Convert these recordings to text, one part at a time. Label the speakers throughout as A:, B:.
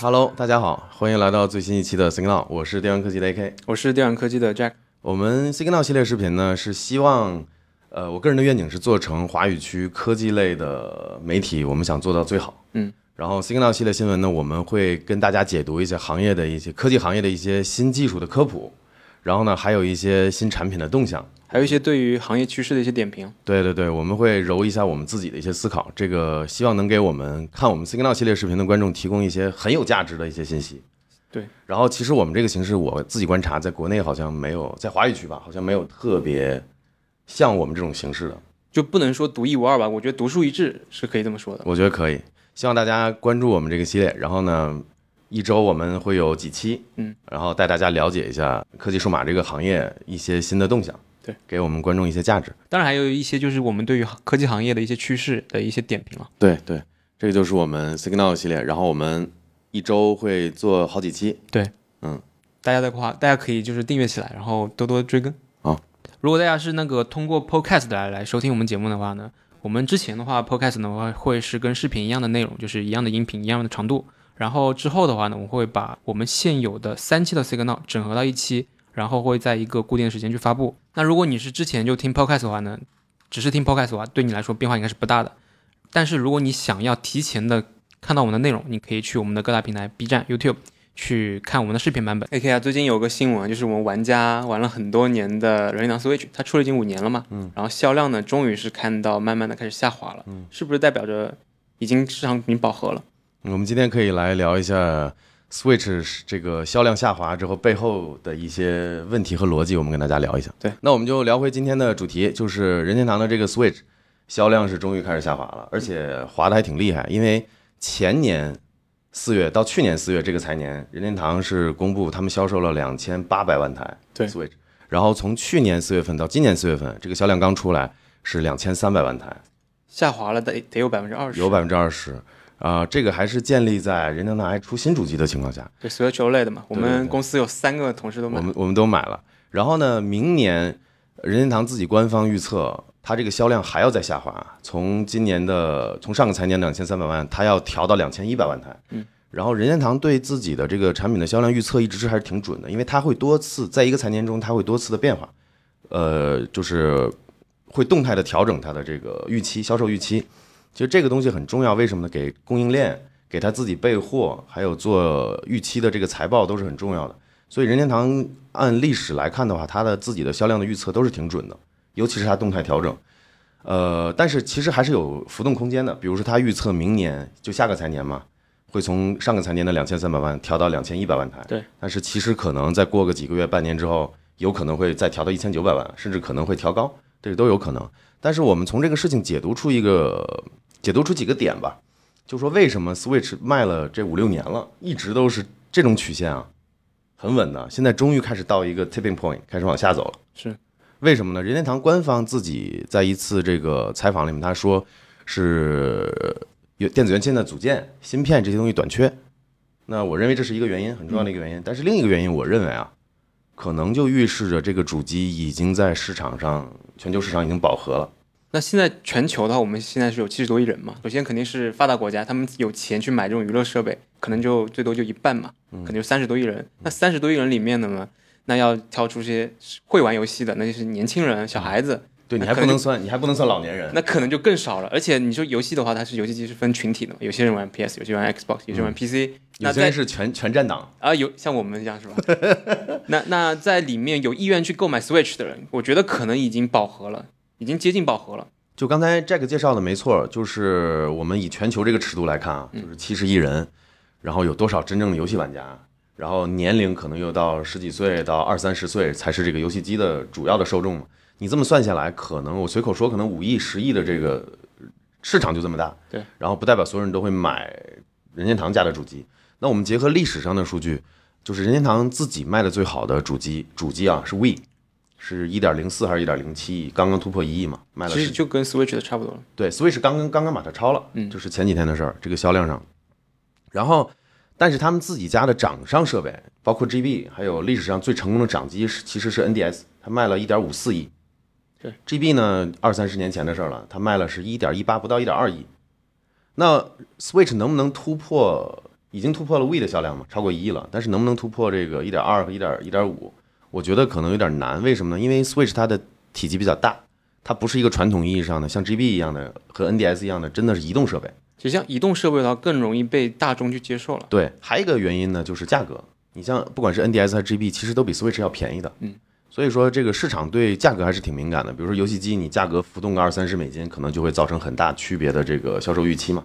A: Hello，大家好，欢迎来到最新一期的 Signal，我是电玩科技的 AK。
B: 我是电玩科技的 Jack。
A: 我们 Signal 系列视频呢，是希望，呃，我个人的愿景是做成华语区科技类的媒体，我们想做到最好。
B: 嗯，
A: 然后 Signal 系列新闻呢，我们会跟大家解读一些行业的一些科技行业的一些新技术的科普，然后呢，还有一些新产品的动向。
B: 还有一些对于行业趋势的一些点评。
A: 对对对，我们会揉一下我们自己的一些思考，这个希望能给我们看我们 Signal 系列视频的观众提供一些很有价值的一些信息。
B: 对，
A: 然后其实我们这个形式，我自己观察，在国内好像没有，在华语区吧，好像没有特别像我们这种形式的。
B: 就不能说独一无二吧？我觉得独树一帜是可以这么说的。
A: 我觉得可以，希望大家关注我们这个系列。然后呢，一周我们会有几期，
B: 嗯，
A: 然后带大家了解一下科技数码这个行业一些新的动向，
B: 对，
A: 给我们观众一些价值。
B: 当然还有一些就是我们对于科技行业的一些趋势的一些点评了。
A: 对对，这个就是我们 Signal 系列。然后我们一周会做好几期。
B: 对，
A: 嗯，
B: 大家的话，大家可以就是订阅起来，然后多多追更。
A: 好，
B: 如果大家是那个通过 Podcast 来来收听我们节目的话呢，我们之前的话 Podcast 的话会是跟视频一样的内容，就是一样的音频，一样的长度。然后之后的话呢，我们会把我们现有的三期的 Signal 整合到一期，然后会在一个固定的时间去发布。那如果你是之前就听 Podcast 的话呢，只是听 Podcast 的话，对你来说变化应该是不大的。但是如果你想要提前的看到我们的内容，你可以去我们的各大平台 B 站、YouTube 去看我们的视频版本。AK 啊，最近有个新闻，就是我们玩家玩了很多年的任天堂 Switch，它出了已经五年了嘛，
A: 嗯，
B: 然后销量呢，终于是看到慢慢的开始下滑了，
A: 嗯，
B: 是不是代表着已经市场已经饱和了？
A: 我们今天可以来聊一下 Switch 这个销量下滑之后背后的一些问题和逻辑，我们跟大家聊一下。
B: 对，
A: 那我们就聊回今天的主题，就是任天堂的这个 Switch 销量是终于开始下滑了，而且滑的还挺厉害，因为前年四月到去年四月这个财年，任天堂是公布他们销售了两千八百万台
B: 对。
A: Switch，然后从去年四月份到今年四月份，这个销量刚出来是两千三百万台，
B: 下滑了得得有百分之二十，
A: 有百分之二十。啊、这个还是建立在任天堂还出新主机的情况下，
B: 对 Switch OLED 嘛，我们公司有三个同事都买
A: 我，们我们都买了。然后呢，明年任天堂自己官方预测，它这个销量还要再下滑，从今年的从上个财年两千三百万，它要调到两千一百万台。
B: 嗯。
A: 然后任天堂对自己的这个产品的销量预测一直是还是挺准的，因为它会多次在一个财年中，它会多次的变化，呃，就是会动态的调整它的这个预期销售预期。其实这个东西很重要，为什么呢？给供应链、给他自己备货，还有做预期的这个财报都是很重要的。所以任天堂按历史来看的话，它的自己的销量的预测都是挺准的，尤其是它动态调整。呃，但是其实还是有浮动空间的。比如说，它预测明年就下个财年嘛，会从上个财年的两千三百万调到两千一百万台。
B: 对。
A: 但是其实可能再过个几个月、半年之后，有可能会再调到一千九百万，甚至可能会调高，这个都有可能。但是我们从这个事情解读出一个解读出几个点吧，就说为什么 Switch 卖了这五六年了，一直都是这种曲线啊，很稳的，现在终于开始到一个 tipping point，开始往下走了。
B: 是
A: 为什么呢？任天堂官方自己在一次这个采访里面，他说是有电子元件的组件、芯片这些东西短缺。那我认为这是一个原因，很重要的一个原因。但是另一个原因，我认为啊，可能就预示着这个主机已经在市场上，全球市场已经饱和了。
B: 那现在全球的话，我们现在是有七十多亿人嘛。首先肯定是发达国家，他们有钱去买这种娱乐设备，可能就最多就一半嘛，可能就三十多亿人。那三十多亿人里面的呢，那要挑出些会玩游戏的，那就是年轻人、小孩子，
A: 对你还不能算，你还不能算老年人。
B: 那可能就更少了。而且你说游戏的话，它是游戏机是分群体的嘛，有些人玩 PS，有些人玩 Xbox，有些人玩 PC、那
A: 有些
B: 在
A: 人是全全站党，
B: 啊，有像我们一样是吧？那那在里面有意愿去购买 Switch 的人，我觉得可能已经饱和了，已经接近饱和了。
A: 就刚才 Jack 介绍的没错，就是我们以全球这个尺度来看啊，就是七十亿人，然后有多少真正的游戏玩家，然后年龄可能又到十几岁到二三十岁才是这个游戏机的主要的受众嘛。你这么算下来，可能我随口说，可能五亿、十亿的这个市场就这么大。
B: 对，
A: 然后不代表所有人都会买任天堂家的主机。那我们结合历史上的数据，就是任天堂自己卖的最好的主机，主机啊是 Wii，是一点零四还是一点零七亿，刚刚突破一亿嘛，卖了
B: 其实就跟 Switch 的差不多了。
A: 对，Switch 刚刚刚刚把它超了，
B: 嗯
A: 就是前几天的事儿，这个销量上。然后，但是他们自己家的掌上设备，包括 GB，还有历史上最成功的掌机是其实是 NDS，它卖了一点五四亿。
B: 对
A: ，GB 呢，二三十年前的事儿了，它卖了是一点一八，不到一点二亿。那 Switch 能不能突破已经突破了 We 的销量嘛，超过一亿了。但是能不能突破这个一点二和一点一点五，我觉得可能有点难。为什么呢？因为 Switch 它的体积比较大，它不是一个传统意义上的像 GB 一样的和 NDS 一样的，真的是移动设备。
B: 其实像移动设备的话，更容易被大众去接受了。
A: 对，还有一个原因呢，就是价格。你像不管是 NDS 还是 GB，其实都比 Switch 要便宜的。
B: 嗯，
A: 所以说这个市场对价格还是挺敏感的。比如说游戏机，你价格浮动个二三十美金，可能就会造成很大区别的这个销售预期嘛。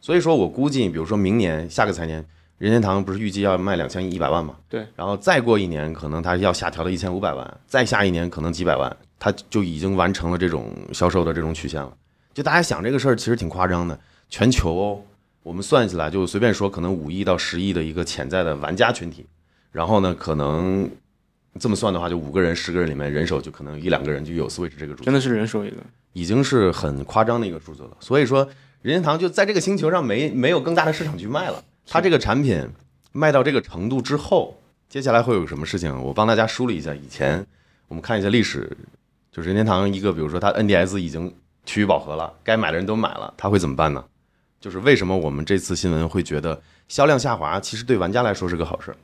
A: 所以说我估计，比如说明年下个财年，任天堂不是预计要卖两千一百万嘛？
B: 对。
A: 然后再过一年，可能它要下调到一千五百万，再下一年可能几百万，它就已经完成了这种销售的这种曲线了。就大家想这个事儿，其实挺夸张的。全球哦，我们算起来就随便说，可能五亿到十亿的一个潜在的玩家群体。然后呢，可能这么算的话，就五个人、十个人里面，人手就可能一两个人就有 Switch 这个主机，
B: 真的是人手一个，
A: 已经是很夸张的一个数字了。所以说，任天堂就在这个星球上没没有更大的市场去卖了。它这个产品卖到这个程度之后，接下来会有什么事情？我帮大家梳理一下。以前我们看一下历史，就任天堂一个，比如说它 NDS 已经趋于饱和了，该买的人都买了，它会怎么办呢？就是为什么我们这次新闻会觉得销量下滑，其实对玩家来说是个好事。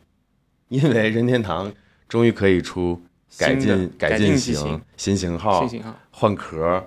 A: 因为任天堂终于可以出改进
B: 改
A: 进
B: 型
A: 新型号、
B: 新型号
A: 换壳、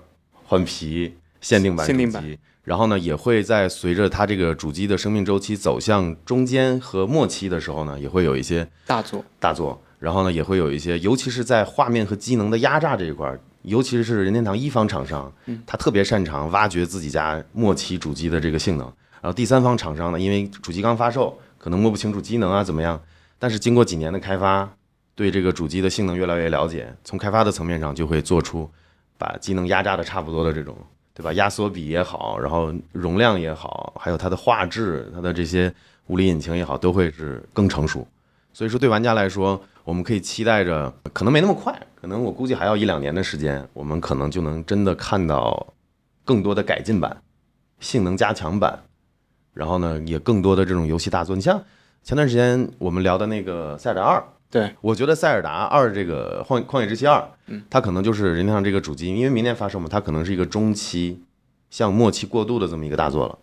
A: 换皮、限定版
B: 限定版。
A: 然后呢，也会在随着它这个主机的生命周期走向中间和末期的时候呢，也会有一些
B: 大作
A: 大作。然后呢，也会有一些，尤其是在画面和机能的压榨这一块，尤其是任天堂一方厂商，他特别擅长挖掘自己家末期主机的这个性能。然后第三方厂商呢，因为主机刚发售，可能摸不清楚机能啊怎么样。但是经过几年的开发，对这个主机的性能越来越了解，从开发的层面上就会做出把机能压榨的差不多的这种，对吧？压缩比也好，然后容量也好，还有它的画质、它的这些物理引擎也好，都会是更成熟。所以说，对玩家来说，我们可以期待着，可能没那么快，可能我估计还要一两年的时间，我们可能就能真的看到更多的改进版、性能加强版，然后呢，也更多的这种游戏大作。你像。前段时间我们聊的那个《塞尔达二》，
B: 对
A: 我觉得《塞尔达二》这个《旷旷野之息二》，
B: 嗯，
A: 它可能就是任天堂这个主机，因为明年发售嘛，它可能是一个中期向末期过渡的这么一个大作了。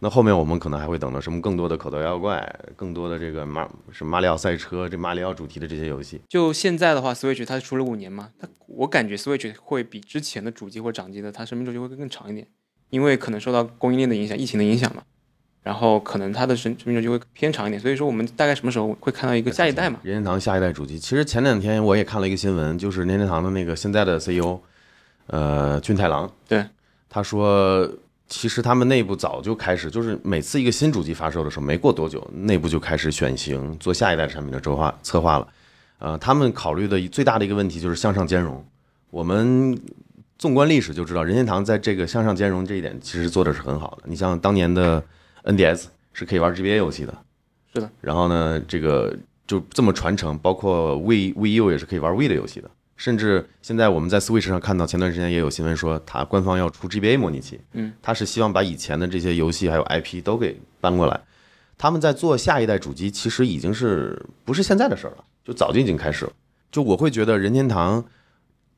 A: 那后面我们可能还会等到什么更多的口袋妖怪，更多的这个马什么马里奥赛车，这马里奥主题的这些游戏。
B: 就现在的话，Switch 它出了五年嘛，它我感觉 Switch 会比之前的主机或掌机的它生命周期会更长一点，因为可能受到供应链的影响、疫情的影响嘛。然后可能它的生生命周期会偏长一点，所以说我们大概什么时候会看到一个下一代嘛？
A: 任天堂下一代主机，其实前两天我也看了一个新闻，就是任天堂的那个现在的 CEO，呃，俊太郎，
B: 对，
A: 他说，其实他们内部早就开始，就是每次一个新主机发售的时候，没过多久，内部就开始选型做下一代产品的筹划策划了。呃，他们考虑的最大的一个问题就是向上兼容。我们纵观历史就知道，任天堂在这个向上兼容这一点其实做的是很好的。你像当年的。NDS 是可以玩 GBA 游戏的，
B: 是的。
A: 然后呢，这个就这么传承，包括 V V U 也是可以玩 V 的游戏的。甚至现在我们在 Switch 上看到，前段时间也有新闻说，它官方要出 GBA 模拟器。
B: 嗯，
A: 它是希望把以前的这些游戏还有 IP 都给搬过来。他们在做下一代主机，其实已经是不是现在的事儿了，就早就已经开始了。就我会觉得任天堂。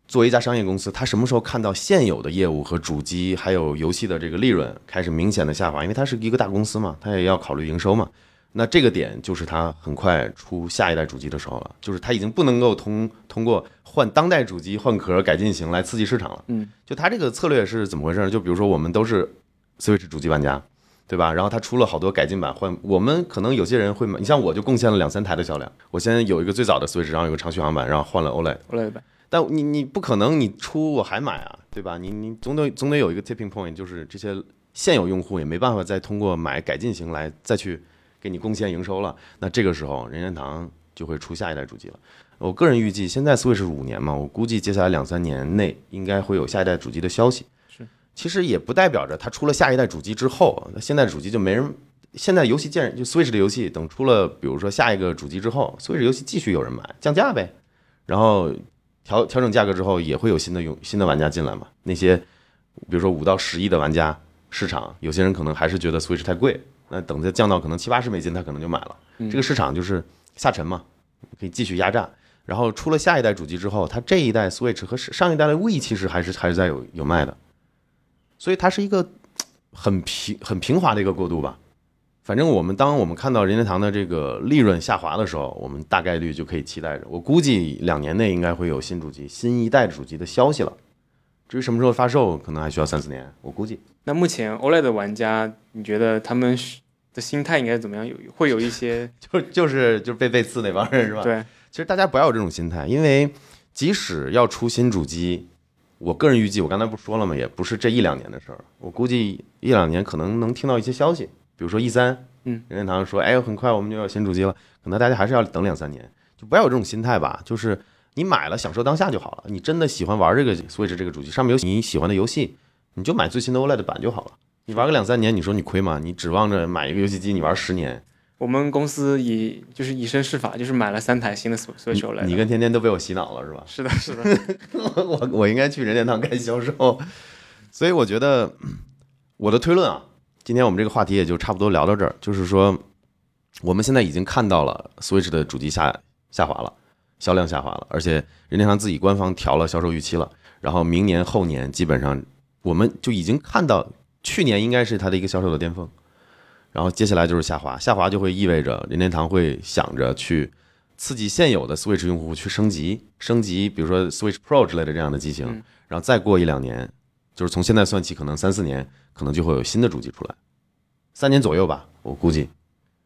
A: 作为一家商业公司，它什么时候看到现有的业务和主机还有游戏的这个利润开始明显的下滑？因为它是一个大公司嘛，它也要考虑营收嘛。那这个点就是它很快出下一代主机的时候了，就是它已经不能够通通过换当代主机换壳改进型来刺激市场了。
B: 嗯，
A: 就它这个策略是怎么回事呢？就比如说我们都是 Switch 主机玩家，对吧？然后它出了好多改进版换，我们可能有些人会买，你像我就贡献了两三台的销量。我现在有一个最早的 Switch，然后有个长续航版，然后换了 OLED。
B: OLED 版。
A: 但你你不可能你出我还买啊，对吧？你你总得总得有一个 tipping point，就是这些现有用户也没办法再通过买改进型来再去给你贡献营收了。那这个时候任天堂就会出下一代主机了。我个人预计，现在 Switch 五年嘛，我估计接下来两三年内应该会有下一代主机的消息。
B: 是，
A: 其实也不代表着它出了下一代主机之后，那现在主机就没人。现在游戏见就 Switch 的游戏，等出了比如说下一个主机之后，Switch 游戏继续有人买，降价呗，然后。调调整价格之后，也会有新的用新的玩家进来嘛？那些比如说五到十亿的玩家市场，有些人可能还是觉得 Switch 太贵，那等它降到可能七八十美金，他可能就买了。这个市场就是下沉嘛，可以继续压榨。然后出了下一代主机之后，它这一代 Switch 和上一代的 We 其实还是还是在有有卖的，所以它是一个很平很平滑的一个过渡吧，反正我们当我们看到任天堂的这个利润下滑的时候，我们大概率就可以期待着，我估计两年内应该会有新主机、新一代主机的消息了。至于什么时候发售，可能还需要三四年，我估计。
B: 那目前 OLED 的玩家，你觉得他们是的心态应该怎么样？有会有一些
A: 就就是就是被被刺那帮人是吧？
B: 对，
A: 其实大家不要有这种心态，因为即使要出新主机，我个人预计，我刚才不说了吗？也不是这一两年的事儿，我估计一两年可能能听到一些消息，比如说 E 三，
B: 嗯，
A: 任天堂说，哎，很快我们就要新主机了，可能大家还是要等两三年，就不要有这种心态吧，就是你买了享受当下就好了，你真的喜欢玩这个 Switch 这个主机，上面有你喜欢的游戏，你就买最新的 OLED 版就好了。你玩个两三年，你说你亏吗？你指望着买一个游戏机你玩十年，
B: 我们公司以就是以身试法，就是买了三台新的 Switch
A: 你
B: OLED。
A: 你跟天天都被我洗脑了是吧？
B: 是的，是的，
A: 我我应该去任天堂干销售，所以我觉得我的推论啊，今天我们这个话题也就差不多聊到这儿，就是说我们现在已经看到了 Switch 的主机下下滑了，销量下滑了，而且任天堂自己官方调了销售预期了，然后明年后年基本上我们就已经看到去年应该是它的一个销售的巅峰，然后接下来就是下滑，下滑就会意味着任天堂会想着去。刺激现有的 Switch 用户去升级，升级，比如说 Switch Pro 之类的这样的机型，
B: 嗯
A: 然后再过一两年，就是从现在算起，可能三四年，可能就会有新的主机出来，三年左右吧，我估计。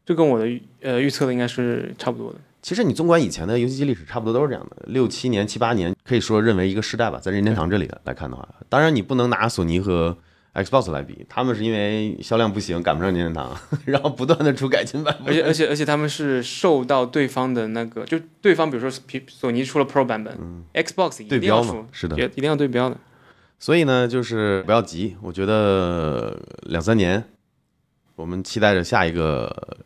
B: 这跟我的预呃预测的应该是差不多的。
A: 其实你纵观以前的游戏机历史，差不多都是这样的，六七年、七八年，可以说认为一个时代吧，在任天堂这里来看的话，当然你不能拿索尼和 Xbox 来比，他们是因为销量不行，赶不上任天堂，然后不断的出改进版本，
B: 而且而且而且他们是受到对方的那个，就对方比如说索尼出了 Pro 版本、嗯 x b o x 一定要出
A: 标嘛，，是的，
B: 也一定要对标的。
A: 所以呢，就是不要急，我觉得两三年，我们期待着下一个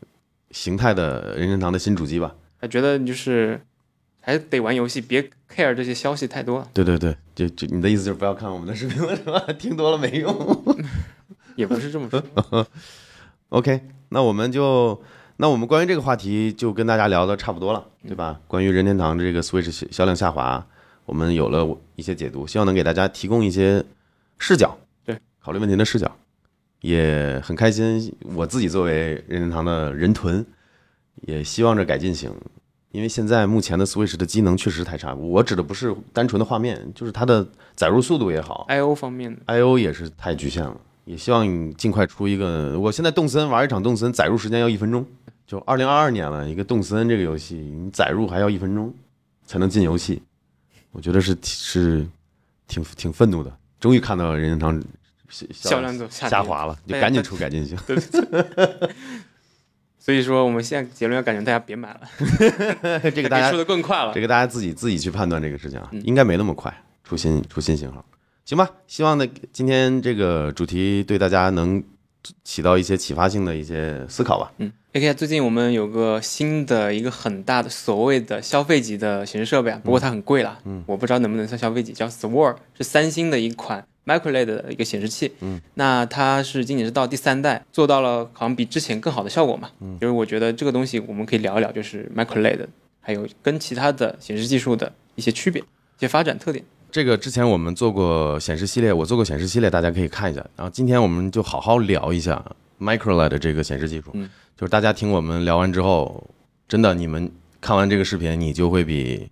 A: 形态的任天堂的新主机吧。
B: 还觉得你就是还得玩游戏，别 care 这些消息太多，
A: 对对对，就就你的意思就是不要看我们的视频了是吧？听多了没用。
B: 也不是这么说。
A: OK，那我们就那我们关于这个话题就跟大家聊的差不多了，对吧？关于任天堂这个 Switch 销销量下滑，我们有了一些解读，希望能给大家提供一些视角，
B: 对，
A: 考虑问题的视角，也很开心。我自己作为任天堂的人豚，也希望着改进型，因为现在目前的 Switch 的机能确实太差。我指的不是单纯的画面，就是它的载入速度也好
B: ，I O 方面的
A: ，I/O 也是太局限了，也希望你尽快出一个。我现在动森玩一场动森载入时间要一分钟，就二零二二年了，一个动森这个游戏，你载入还要一分钟才能进游戏，我觉得是是挺挺愤怒的。终于看到任天堂销
B: 销量都下
A: 下滑了，就赶紧出改进型。
B: 所以说我们现在结论要感觉大家别买了，
A: 这个大家
B: 出的更快了
A: 这。个大家自己自己去判断这个事情啊
B: 嗯，
A: 应该没那么快出新出新型号，行吧？希望呢今天这个主题对大家能起到一些启发性的一些思考吧。
B: 嗯，AK 最近我们有个新的一个很大的所谓的消费级的显示设备啊，不过它很贵啦，嗯，我不知道能不能算消费级，叫 Sword，是三星的一款 MicroLED 的一个显示器，嗯，那它是今年是到第三代，做到了好像比之前更好的效果嘛，嗯，就是我觉得这个东西我们可以聊一聊，就是 MicroLED 还有跟其他的显示技术的一些区别、一些发展特点。
A: 这个之前我们做过显示系列，我做过显示系列，大家可以看一下。然后今天我们就好好聊一下 MicroLED 的这个显示技术。
B: 嗯，
A: 就是大家听我们聊完之后，真的你们看完这个视频，你就会比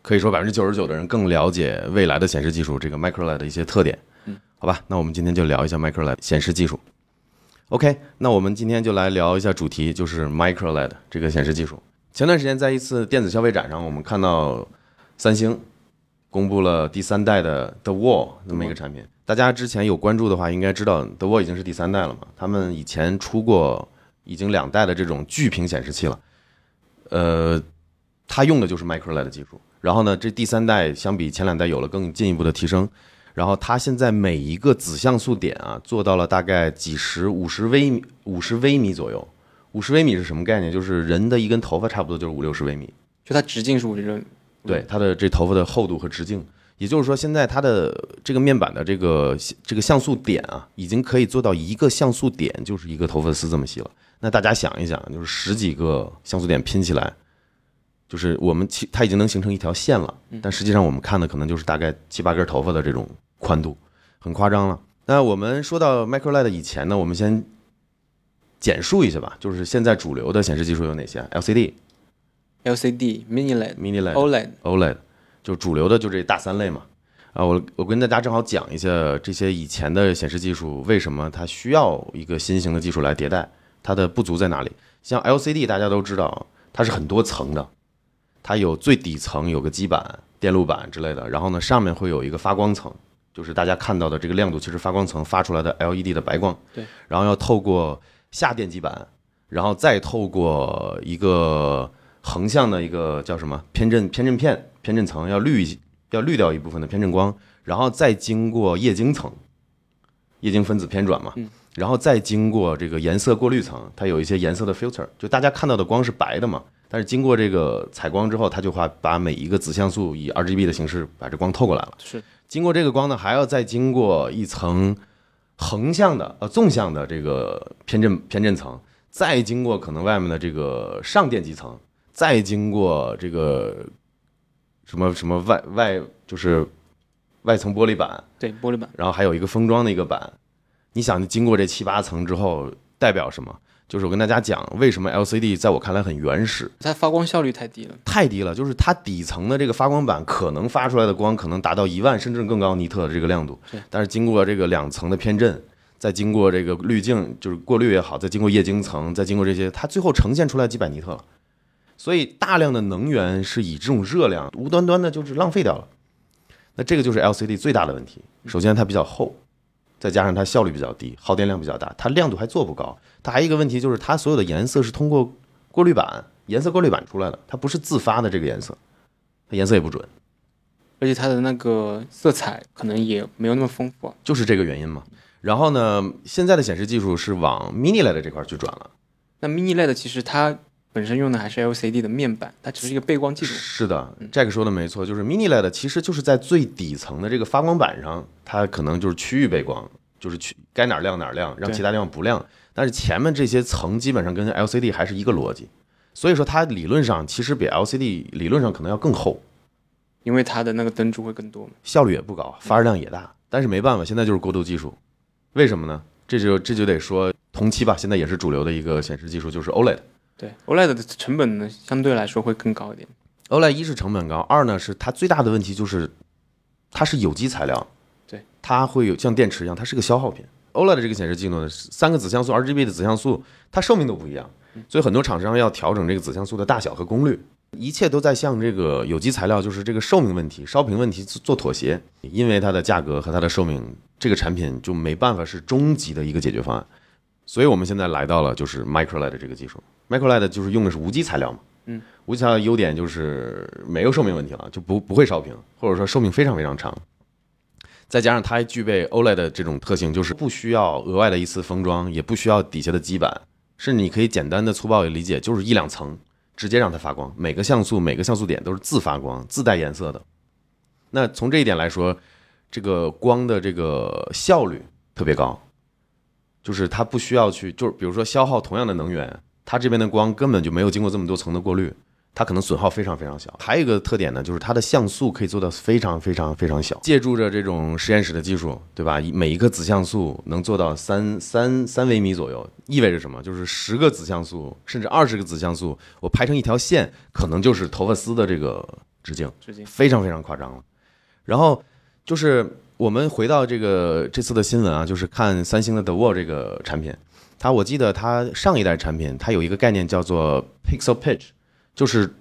A: 可以说百分之九十九的人更了解未来的显示技术这个 MicroLED 的一些特点。
B: 嗯，
A: 好吧，那我们今天就聊一下 MicroLED 显示技术。OK，那我们今天就来聊一下主题，就是 MicroLED 这个显示技术。前段时间在一次电子消费展上，我们看到三星公布了第三代的 The Wall 那么一个产品。大家之前有关注的话，应该知道 The Wall 已经是第三代了嘛。他们以前出过已经两代的这种巨屏显示器了，呃，它用的就是 MicroLED 技术。然后呢，这第三代相比前两代有了更进一步的提升。然后它现在每一个子像素点啊，做到了大概几十、五十微米、五十微米左右。五十微米是什么概念？就是人的一根头发差不多就是五六十微米。
B: 就它直径是五十六，
A: 对它的这头发的厚度和直径，也就是说，现在它的这个面板的这个这个像素点啊，已经可以做到一个像素点就是一个头发丝这么细了。那大家想一想，就是十几个像素点拼起来，就是我们其它已经能形成一条线了，但实际上我们看的可能就是大概七八根头发的这种宽度，很夸张了。那我们说到 MicroLED 以前呢，我们先简述一下吧，就是现在主流的显示技术有哪些？LCD、
B: LCD、Mini LED、
A: Mini LED、OLED，OLED，就主流的就这大三类嘛。啊，我我跟大家正好讲一下这些以前的显示技术为什么它需要一个新型的技术来迭代，它的不足在哪里？像 LCD 大家都知道，它是很多层的，它有最底层有个基板、电路板之类的，然后呢上面会有一个发光层，就是大家看到的这个亮度，其实发光层发出来的 LED 的白光，
B: 对，
A: 然后要透过下电基板，然后再透过一个横向的一个叫什么偏振偏振片偏振层，要滤一要滤掉一部分的偏振光，然后再经过液晶层，液晶分子偏转嘛，
B: 嗯
A: 然后再经过这个颜色过滤层，它有一些颜色的 filter，就大家看到的光是白的嘛，但是经过这个采光之后，它就会把每一个子像素以 RGB 的形式把这光透过来了。
B: 是
A: 经过这个光呢，还要再经过一层横向的呃纵向的这个偏振偏振层，再经过可能外面的这个上电极层，再经过这个什么什么外外就是外层玻璃板，
B: 对玻璃板，
A: 然后还有一个封装的一个板。你想，经过这七八层之后，代表什么？就是我跟大家讲，为什么 LCD 在我看来很原始，
B: 它发光效率太低了。
A: 太低了，就是它底层的这个发光板可能发出来的光可能达到一万甚至更高尼特的这个亮度，但是经过这个两层的偏振，再经过这个滤镜，就是过滤也好，再经过液晶层，再经过这些，它最后呈现出来几百尼特了。所以大量的能源是以这种热量无端端的就是浪费掉了。那这个就是 LCD 最大的问题。首先它比较厚，再加上它效率比较低，耗电量比较大，它亮度还做不高。它还有一个问题就是它所有的颜色是通过过滤板、颜色过滤板出来的，它不是自发的这个颜色，它颜色也不准，
B: 而且它的那个色彩可能也没有那么丰富、
A: 就是这个原因嘛。然后呢，现在的显示技术是往 Mini LED 这块去转了。
B: 那 Mini LED 其实它本身用的还是 LCD 的面板，它只是一个背光技术。
A: 是的，Jack 说的没错，就是 Mini LED 其实就是在最底层的这个发光板上，它可能就是区域背光，就是去该哪儿亮哪儿亮，让其他地方不亮。但是前面这些层基本上跟 LCD 还是一个逻辑，所以说它理论上其实比 LCD 理论上可能要更厚，
B: 因为它的那个灯珠会更多嘛。
A: 效率也不高，发热量也大。但是没办法，现在就是过渡技术，为什么呢？这就这就得说同期吧，现在也是主流的一个显示技术，就是 OLED。
B: 对，OLED 的成本呢相对来说会更高一点。
A: OLED 一是成本高，二呢是它最大的问题就是它是有机材料，
B: 对，
A: 它会有像电池一样，它是个消耗品。OLED 这个显示技术呢，三个子像素 RGB 的子像素，它寿命都不一样，所以很多厂商要调整这个子像素的大小和功率，一切都在向这个有机材料，就是这个寿命问题、烧屏问题做妥协，因为它的价格和它的寿命，这个产品就没办法是终极的一个解决方案。所以我们现在来到了就是 Micro LED 这个技术，Micro LED 就是用的是无机材料嘛，
B: 嗯，
A: 无机材料的优点就是没有寿命问题了，就不不会烧屏，或者说寿命非常非常长。再加上它还具备 OLED 的这种特性，就是不需要额外的一次封装，也不需要底下的基板，甚至你可以简单的粗暴的理解，就是一两层直接让它发光，每个像素每个像素点都是自发光、自带颜色的。那从这一点来说，这个光的这个效率特别高，就是它不需要去，就是比如说消耗同样的能源，它这边的光根本就没有经过这么多层的过滤，它可能损耗非常非常小。还有一个特点呢，就是它的像素可以做到非常非常非常小。借助着这种实验室的技术，对吧？每一个子像素能做到三三三微米左右，意味着什么？就是十个子像素甚至二十个子像素，我拍成一条线，可能就是头发丝的这个直径。
B: 直径
A: 非常非常夸张了。然后就是我们回到这个这次的新闻啊，就是看三星的 The Wall 这个产品，它我记得它上一代产品它有一个概念叫做 Pixel Pitch，就是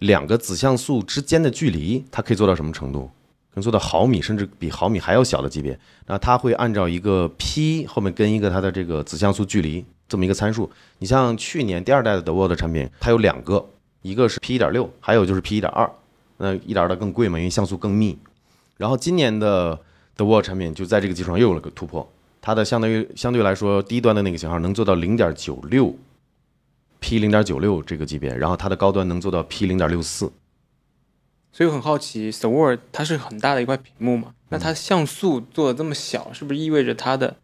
A: 两个子像素之间的距离，它可以做到什么程度？能做到毫米，甚至比毫米还要小的级别。那它会按照一个 p 后面跟一个它的这个子像素距离这么一个参数。你像去年第二代的 The Wall 的产品，它有两个，一个是 p 一点六，还有就是 p 一点二。那一点二的更贵嘛，因为像素更密。然后今年的 The Wall 产品就在这个基础上又有了个突破，它的相当于相对来说低端的那个型号能做到零点九六 P 零点九六这个级别，然后它的高端能做到 P 零点六四。
B: 所以我很好奇 s w o r d 它是很大的一块屏幕嘛，那它像素做的这么小，是不是意味着它的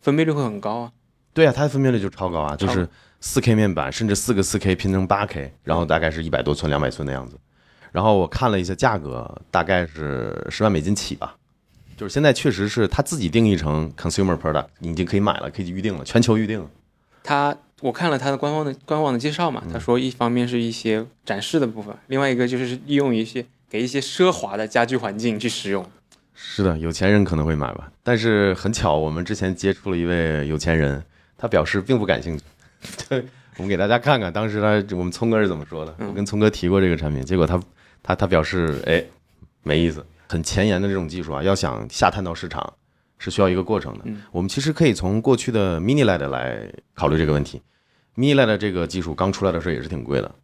B: 分辨率会很高啊？
A: 对啊，它的分辨率就超高啊，就是四 K 面板，甚至四个四 K 拼成八 K，然后大概是一百多寸、两百寸的样子。然后我看了一下价格，大概是十万美金起吧。就是现在确实是他自己定义成 consumer product，你已经可以买了，可以预定了，全球预定
B: 他。我看了他的官方的官网的介绍嘛，
A: 嗯
B: 他说一方面是一些展示的部分，另外一个就是利用一些给一些奢华的家居环境去使用。
A: 是的，有钱人可能会买吧，但是很巧，我们之前接触了一位有钱人，他表示并不感兴趣。对，我们给大家看看，当时他我们聪哥是怎么说的。
B: 嗯
A: 我跟聪哥提过这个产品，结果他他他表示，哎，没意思，很前沿的这种技术啊，要想下探到市场，是需要一个过程的。
B: 嗯
A: 我们其实可以从过去的 Mini LED 来考虑这个问题。Mini LED 这个技术刚出来的时候也是挺贵的，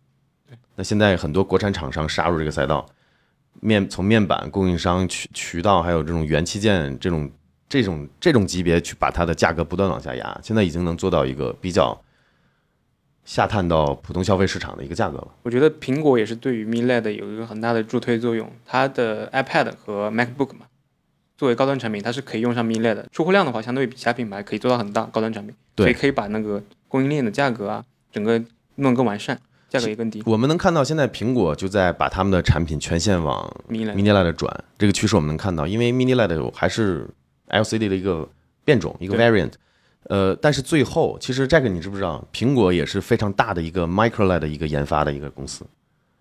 A: 那现在很多国产厂商杀入这个赛道，面从面板供应商渠渠道，还有这种元器件这种这种这种级别去把它的价格不断往下压，现在已经能做到一个比较下探到普通消费市场的一个价格了。
B: 我觉得苹果也是对于 Mini LED 有一个很大的助推作用。它的 iPad 和 MacBook 嘛，作为高端产品，它是可以用上 Mini LED 的。出货量的话，相对于其他品牌可以做到很大高端产品，
A: 对
B: 所以可以把那个供应链的价格啊，整个弄更完善，价格也更低。
A: 我们能看到现在苹果就在把他们的产品全线往
B: Mini LED
A: 转，这个趋势我们能看到，因为 Mini LED 还是 LCD 的一个变种，一个 variant。呃，但是最后，其实这个你知不知道，苹果也是非常大的一个 Micro LED 的一个研发的一个公司，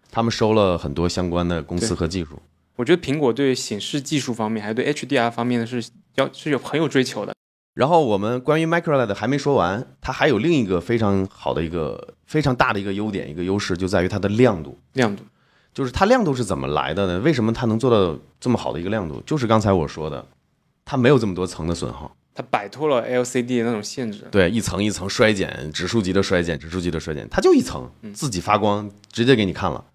A: 他们收了很多相关的公司和技术。
B: 我觉得苹果对显示技术方面，还有对 HDR 方面的是要是有很有追求的。
A: 然后我们关于 Micro LED 还没说完，它还有另一个非常好的一个非常大的一个优点，一个优势就在于它的亮度。
B: 亮度，
A: 就是它亮度是怎么来的呢？为什么它能做到这么好的一个亮度？就是刚才我说的，它没有这么多层的损耗。
B: 它摆脱了 LCD 的那种限制。
A: 对，一层一层衰减，指数级的衰减，指数级的衰减，它就一层，自己发光，直接给你看了。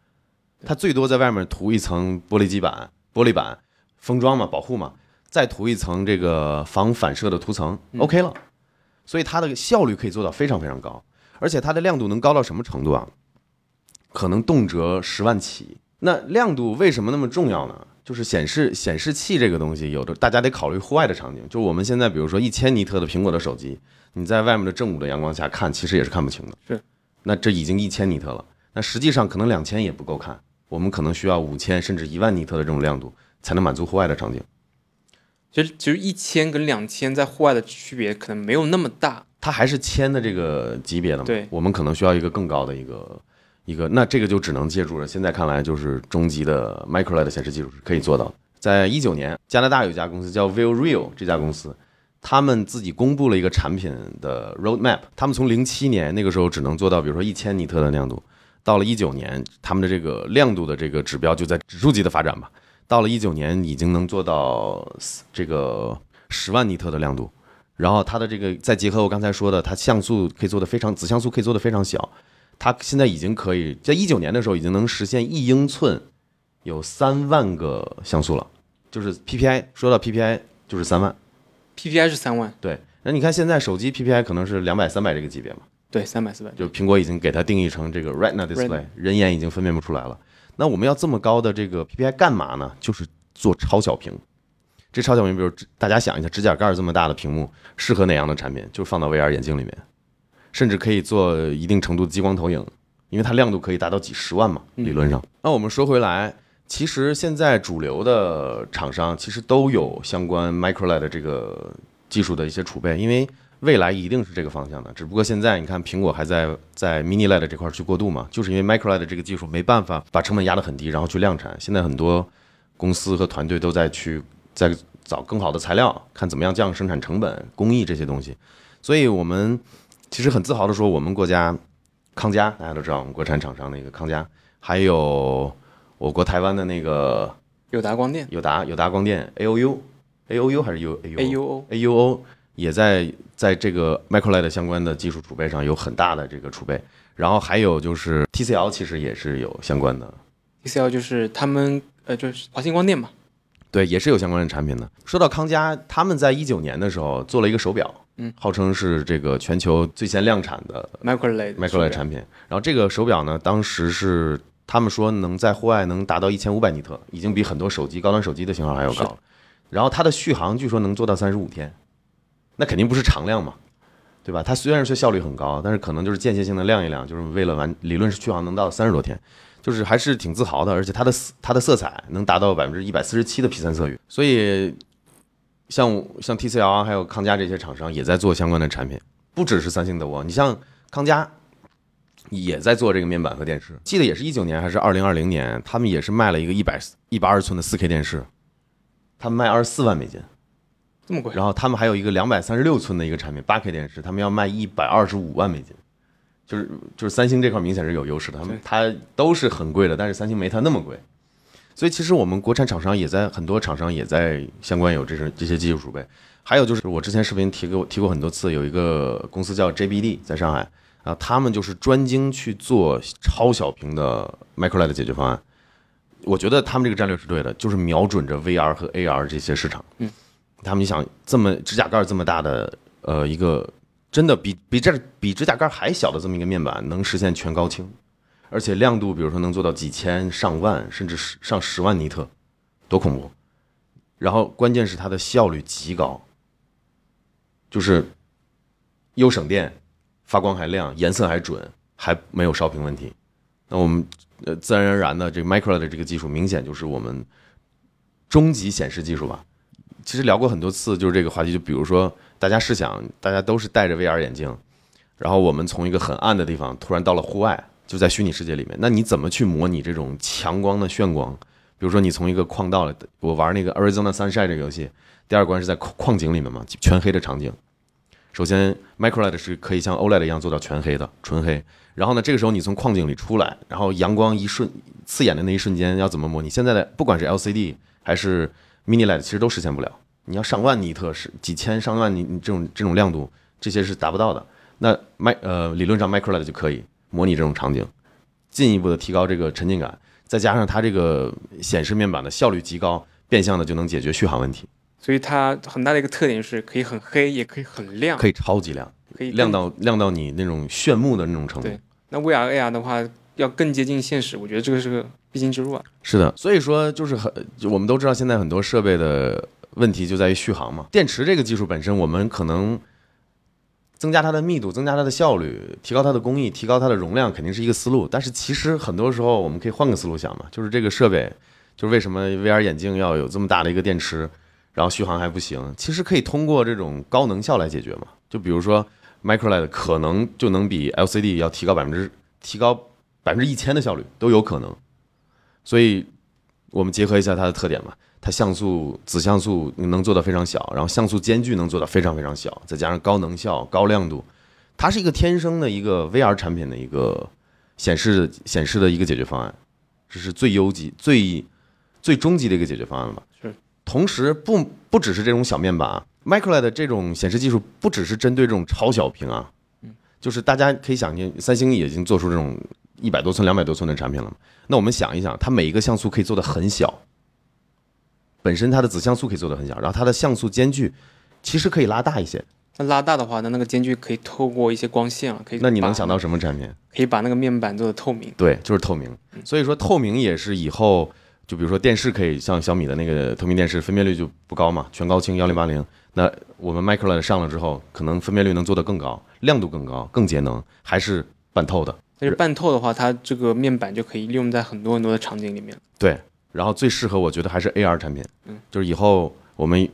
A: 它最多在外面涂一层玻璃基板、玻璃板，封装嘛，保护嘛，再涂一层这个防反射的涂层，OK 了。所以它的效率可以做到非常非常高，而且它的亮度能高到什么程度啊？可能动辄十万起。那亮度为什么那么重要呢？就是显示显示器这个东西，有的大家得考虑户外的场景。就我们现在比如说一千尼特的苹果的手机，你在外面的正午的阳光下看，其实也是看不清的。
B: 是，
A: 那这已经一千尼特了，那实际上可能两千也不够看，我们可能需要五千甚至一万尼特的这种亮度，才能满足户外的场景。
B: 其实其实一千跟两千在户外的区别可能没有那么大。
A: 它还是千的这个级别的嘛，
B: 对
A: 我们可能需要一个更高的一个一个，那这个就只能借助了。现在看来，就是中级的 Micro LED 显示技术是可以做到的。在一九年，加拿大有一家公司叫 View Real，这家公司他们自己公布了一个产品的 roadmap。他们从零七年那个时候只能做到，比如说一千尼特的亮度，到了一九年，他们的这个亮度的这个指标就在指数级的发展吧。到了一九年，已经能做到这个十万尼特的亮度。然后它的这个再结合我刚才说的，它像素可以做的非常，子像素可以做的非常小。它现在已经可以在一九年的时候已经能实现一英寸有三万个像素了，就是 PPI。说到 PPI 就是三万
B: ，PPI 是三万，
A: 对。那你看现在手机 PPI 可能是两百、三百这个级别嘛，
B: 对，三百四百。
A: 就苹果已经给它定义成这个 Retina
B: display，Retina
A: 人眼已经分辨不出来了。那我们要这么高的这个 PPI 干嘛呢？就是做超小屏。这超小屏，比如大家想一下，指甲盖儿这么大的屏幕，适合哪样的产品？就放到 VR 眼镜里面，甚至可以做一定程度的激光投影，因为它亮度可以达到几十万嘛，理论上。那我们说回来，其实现在主流的厂商其实都有相关 Micro LED 这个技术的一些储备，因为未来一定是这个方向的。只不过现在你看，苹果还在在 Mini LED 这块儿去过渡嘛，就是因为 Micro LED 这个技术没办法把成本压得很低，然后去量产。现在很多公司和团队都在去在找更好的材料，看怎么样降生产成本、工艺这些东西。所以我们其实很自豪的说，我们国家康佳大家都知道，我们国产厂商那个康佳，还有我国台湾的那个
B: 友达光电
A: 友达友达光电 A O U A O U 还是 U A
B: A U
A: O，A U O 也在在这个 Micro LED 相关的技术储备上有很大的这个储备，然后还有就是 T C L 其实也是有相关的
B: ，TCL 就是他们呃就是华星光电嘛，
A: 对，也是有相关的产品的。说到康佳，他们在一九年的时候做了一个手表，
B: 嗯，
A: 号称是这个全球最先量产的
B: Micro LED
A: Micro LED 产品。然后这个手表呢，当时是他们说能在户外能达到一千五百尼特，已经比很多手机高端手机的型号还要高了。然后它的续航据说能做到三十五天，那肯定不是常亮嘛，对吧？它虽然说效率很高，但是可能就是间歇性的亮一亮，就是为了完理论是续航能到三十多天，就是还是挺自豪的。而且它的它的色彩能达到百分之一百四十七的 P 三色域，所以像像 TCL 啊，还有康佳这些厂商也在做相关的产品，不只是三星德国，你像康佳也在做这个面板和电视，记得也是一九年还是二零二零年，他们也是卖了一个一百一百二十寸的四 K 电视，他们卖二十四万美金。
B: 这么贵？
A: 然后他们还有一个两百三十六寸的一个产品，八 K 电视，他们要卖一百二十五万美金，就是就是三星这块明显是有优势的，他们
B: 对
A: 它都是很贵的，但是三星没它那么贵，所以其实我们国产厂商也在很多厂商也在相关有这种这些技术储备，还有就是我之前视频提过提过很多次，有一个公司叫 JBD 在上海啊，他们就是专精去做超小屏的 MicroLED 解决方案。我觉得他们这个战略是对的，就是瞄准着 VR 和 AR 这些市场。
B: 嗯，
A: 他们想这么指甲盖这么大的呃一个，真的比比这比指甲盖还小的这么一个面板，能实现全高清，而且亮度比如说能做到几千、上万，甚至上十万尼特，多恐怖！然后关键是它的效率极高，就是又省电，发光还亮，颜色还准，还没有烧屏问题。那我们呃自然而然的这个 Micro 的这个技术，明显就是我们终极显示技术吧。其实聊过很多次，就是这个话题。就比如说，大家试想，大家都是戴着 VR 眼镜，然后我们从一个很暗的地方突然到了户外，就在虚拟世界里面，那你怎么去模拟这种强光的炫光？比如说，你从一个矿道，我玩那个 Arizona Sunshine 这个游戏，第二关是在矿矿井里面嘛，全黑的场景。首先，MicroLED 是可以像 OLED 一样做到全黑的、纯黑。然后呢，这个时候你从矿井里出来，然后阳光一瞬刺眼的那一瞬间要怎么模拟？现在的不管是 LCD 还是 Mini LED，其实都实现不了。你要上万尼特是几千上万尼你这种这种亮度，这些是达不到的。那 m 呃理论上 MicroLED 就可以模拟这种场景，进一步的提高这个沉浸感，再加上它这个显示面板的效率极高，变相的就能解决续航问题，
B: 所以它很大的一个特点是可以很黑，也可以很亮，
A: 可以超级亮，
B: 可以
A: 亮到亮到你那种炫目的那种程度
B: 对。那 VR AR 的话，要更接近现实，我觉得这个是个必经之路啊。
A: 是的，所以说就是很，我们都知道现在很多设备的问题就在于续航嘛。电池这个技术本身，我们可能增加它的密度，增加它的效率，提高它的工艺，提高它的容量，肯定是一个思路。但是其实很多时候我们可以换个思路想嘛，就是这个设备，就是为什么 VR 眼镜要有这么大的一个电池，然后续航还不行？其实可以通过这种高能效来解决嘛。就比如说 MicroLED 可能就能比 LCD 要提高百分之提高百分之一千的效率都有可能。所以我们结合一下它的特点嘛，它像素子像素能做到非常小，然后像素间距能做到非常非常小，再加上高能效、高亮度，它是一个天生的一个 VR 产品的一个显示显示的一个解决方案，这是最优级、最最终极的一个解决方案了吧？
B: 是。
A: 同时不不只是这种小面板啊，MicroLED 这种显示技术不只是针对这种超小屏啊，就是大家可以想见，三星已经做出这种一百多寸、两百多寸的产品了嘛。那我们想一想，它每一个像素可以做的很小，本身它的子像素可以做的很小，然后它的像素间距其实可以拉大一些。
B: 那拉大的话，那那个间距可以透过一些光线啊，可以。
A: 那你能想到？什么产品？
B: 可以把那个面板做的透明。
A: 对，就是透明。所以说透明也是以后，就比如说电视可以像小米的那个透明电视，分辨率就不高嘛，全高清幺零八零。那我们 MicroLED 上了之后，可能分辨率能做得更高，亮度更高，更节能，还是半透的。
B: 但是半透的话，它这个面板就可以利用在很多很多的场景里面。
A: 对，然后最适合我觉得还是 AR 产品，
B: 嗯，
A: 就是以后我们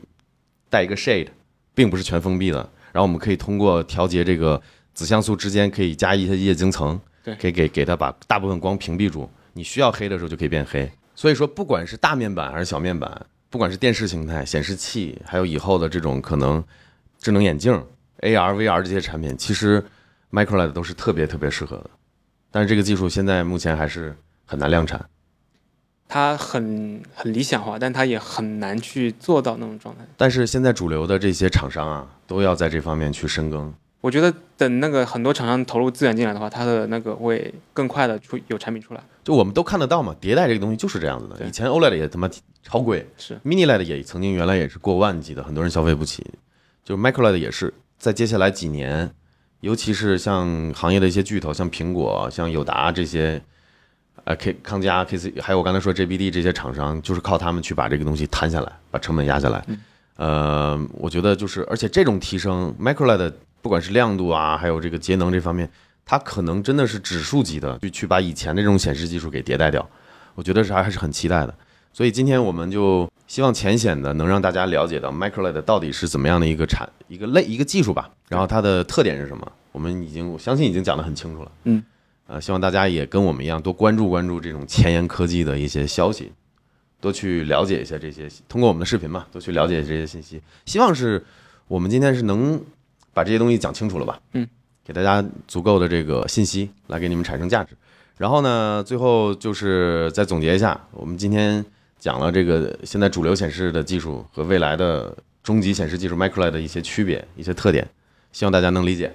A: 带一个 shade，并不是全封闭的，然后我们可以通过调节这个子像素之间可以加一些液晶层，
B: 对
A: 可以给给它把大部分光屏蔽住，你需要黑的时候就可以变黑。所以说，不管是大面板还是小面板，不管是电视形态、显示器，还有以后的这种可能智能眼镜、AR、VR 这些产品，其实 MicroLED 都是特别特别适合的。但是这个技术现在目前还是很难量产。
B: 它很很理想化，但它也很难去做到那种状态。
A: 但是现在主流的这些厂商啊，都要在这方面去深耕。
B: 我觉得等那个很多厂商投入资源进来的话，它的那个会更快的出有产品出来。
A: 就我们都看得到嘛，迭代这个东西就是这样子的。以前 OLED 也他妈超贵
B: 是
A: ，Mini LED 也曾经原来也是过万级的，很多人消费不起。就是 Micro LED 也是，在接下来几年，尤其是像行业的一些巨头，像苹果、像友达这些，呃 K 康佳、KC，还有我刚才说 JBD 这些厂商，就是靠他们去把这个东西摊下来，把成本压下来。呃，我觉得就是，而且这种提升，Micro LED 不管是亮度啊，还有这个节能这方面，它可能真的是指数级的，去去把以前的这种显示技术给迭代掉。我觉得是还还是很期待的。所以今天我们就希望浅显的能让大家了解到 MicroLED 到底是怎么样的一个产一个类一个技术吧，然后它的特点是什么，我我们已经我相信已经讲得很清楚了。
B: 嗯，
A: 呃，希望大家也跟我们一样多关注关注这种前沿科技的一些消息，多去了解一下这些，通过我们的视频嘛，多去了解这些信息。希望是我们今天是能把这些东西讲清楚了吧？
B: 嗯，
A: 给大家足够的这个信息来给你们产生价值。然后呢，最后就是再总结一下，我们今天讲了这个现在主流显示的技术和未来的终极显示技术 MicroLED 的一些区别、一些特点，希望大家能理解。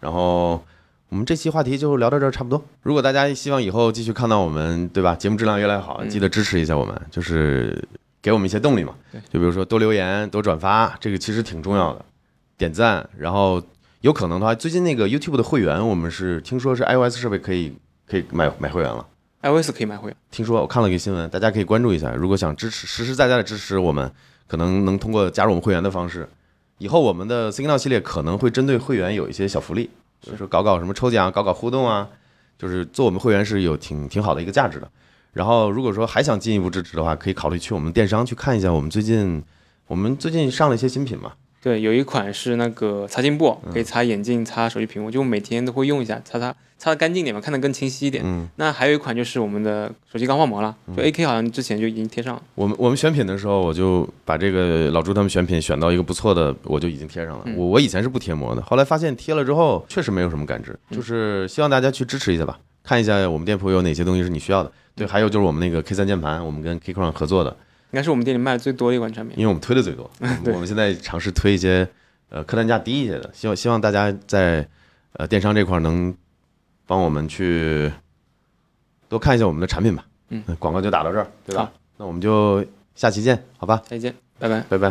A: 然后我们这期话题就聊到这儿差不多。如果大家希望以后继续看到我们，对吧？节目质量越来越好，
B: 嗯
A: 记得支持一下我们，就是给我们一些动力嘛。
B: 对，
A: 就比如说多留言、多转发，这个其实挺重要的。点赞，然后有可能的话，最近那个 YouTube 的会员，我们是听说是 iOS 设备可以可以买买会员了。
B: iOS 可以买会员。
A: 听说我看了一个新闻，大家可以关注一下。如果想支持实实在在的支持我们，可能能通过加入我们会员的方式。以后我们的 Signal 系列可能会针对会员有一些小福利，就是搞搞什么抽奖、搞搞互动啊，就是做我们会员是有挺挺好的一个价值的。然后如果说还想进一步支持的话，可以考虑去我们电商去看一下我们最近我们最近上了一些新品嘛，
B: 对，有一款是那个擦镜布，
A: 嗯
B: 可以擦眼镜、擦手机屏幕，就每天都会用一下，擦擦擦的干净点嘛，看得更清晰一点。
A: 嗯，
B: 那还有一款就是我们的手机钢化膜了，就 AK 好像之前就已经贴上了。
A: 我们我们选品的时候，我就把这个老朱他们选品选到一个不错的，我就已经贴上了。
B: 嗯
A: 我我以前是不贴膜的，后来发现贴了之后确实没有什么感知，
B: 嗯
A: 就是希望大家去支持一下吧，看一下我们店铺有哪些东西是你需要的。对，还有就是我们那个 K 三键盘，我们跟 Keychron 合作的，
B: 应该是我们店里卖的最多的一款产品。
A: 因为我们推的最多，我们现在尝试推一些呃客单价低一些的，希望希望大家在呃电商这块儿能帮我们去多看一下我们的产品吧。
B: 嗯，
A: 广告就打到这儿，对吧？那我们就下期见，好吧？
B: 再见，拜拜。
A: 拜拜。